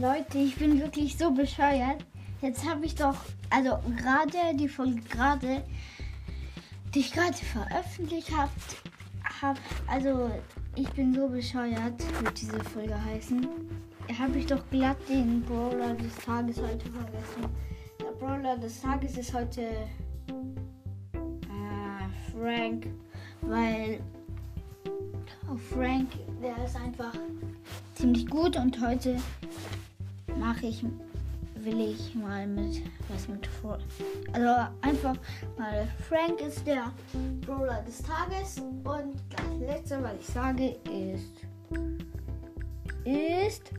Leute, ich bin wirklich so bescheuert. Jetzt habe ich doch, also gerade die Folge gerade, die ich gerade veröffentlicht habe, hab, also ich bin so bescheuert, wird diese Folge heißen. Habe ich doch glatt den Brawler des Tages heute vergessen. Der Brawler des Tages ist heute äh, Frank, weil oh, Frank, der ist einfach ziemlich gut und heute mache ich will ich mal mit was mit vor. Also einfach mal Frank ist der Brawler des Tages und das letzte, was ich sage, ist ist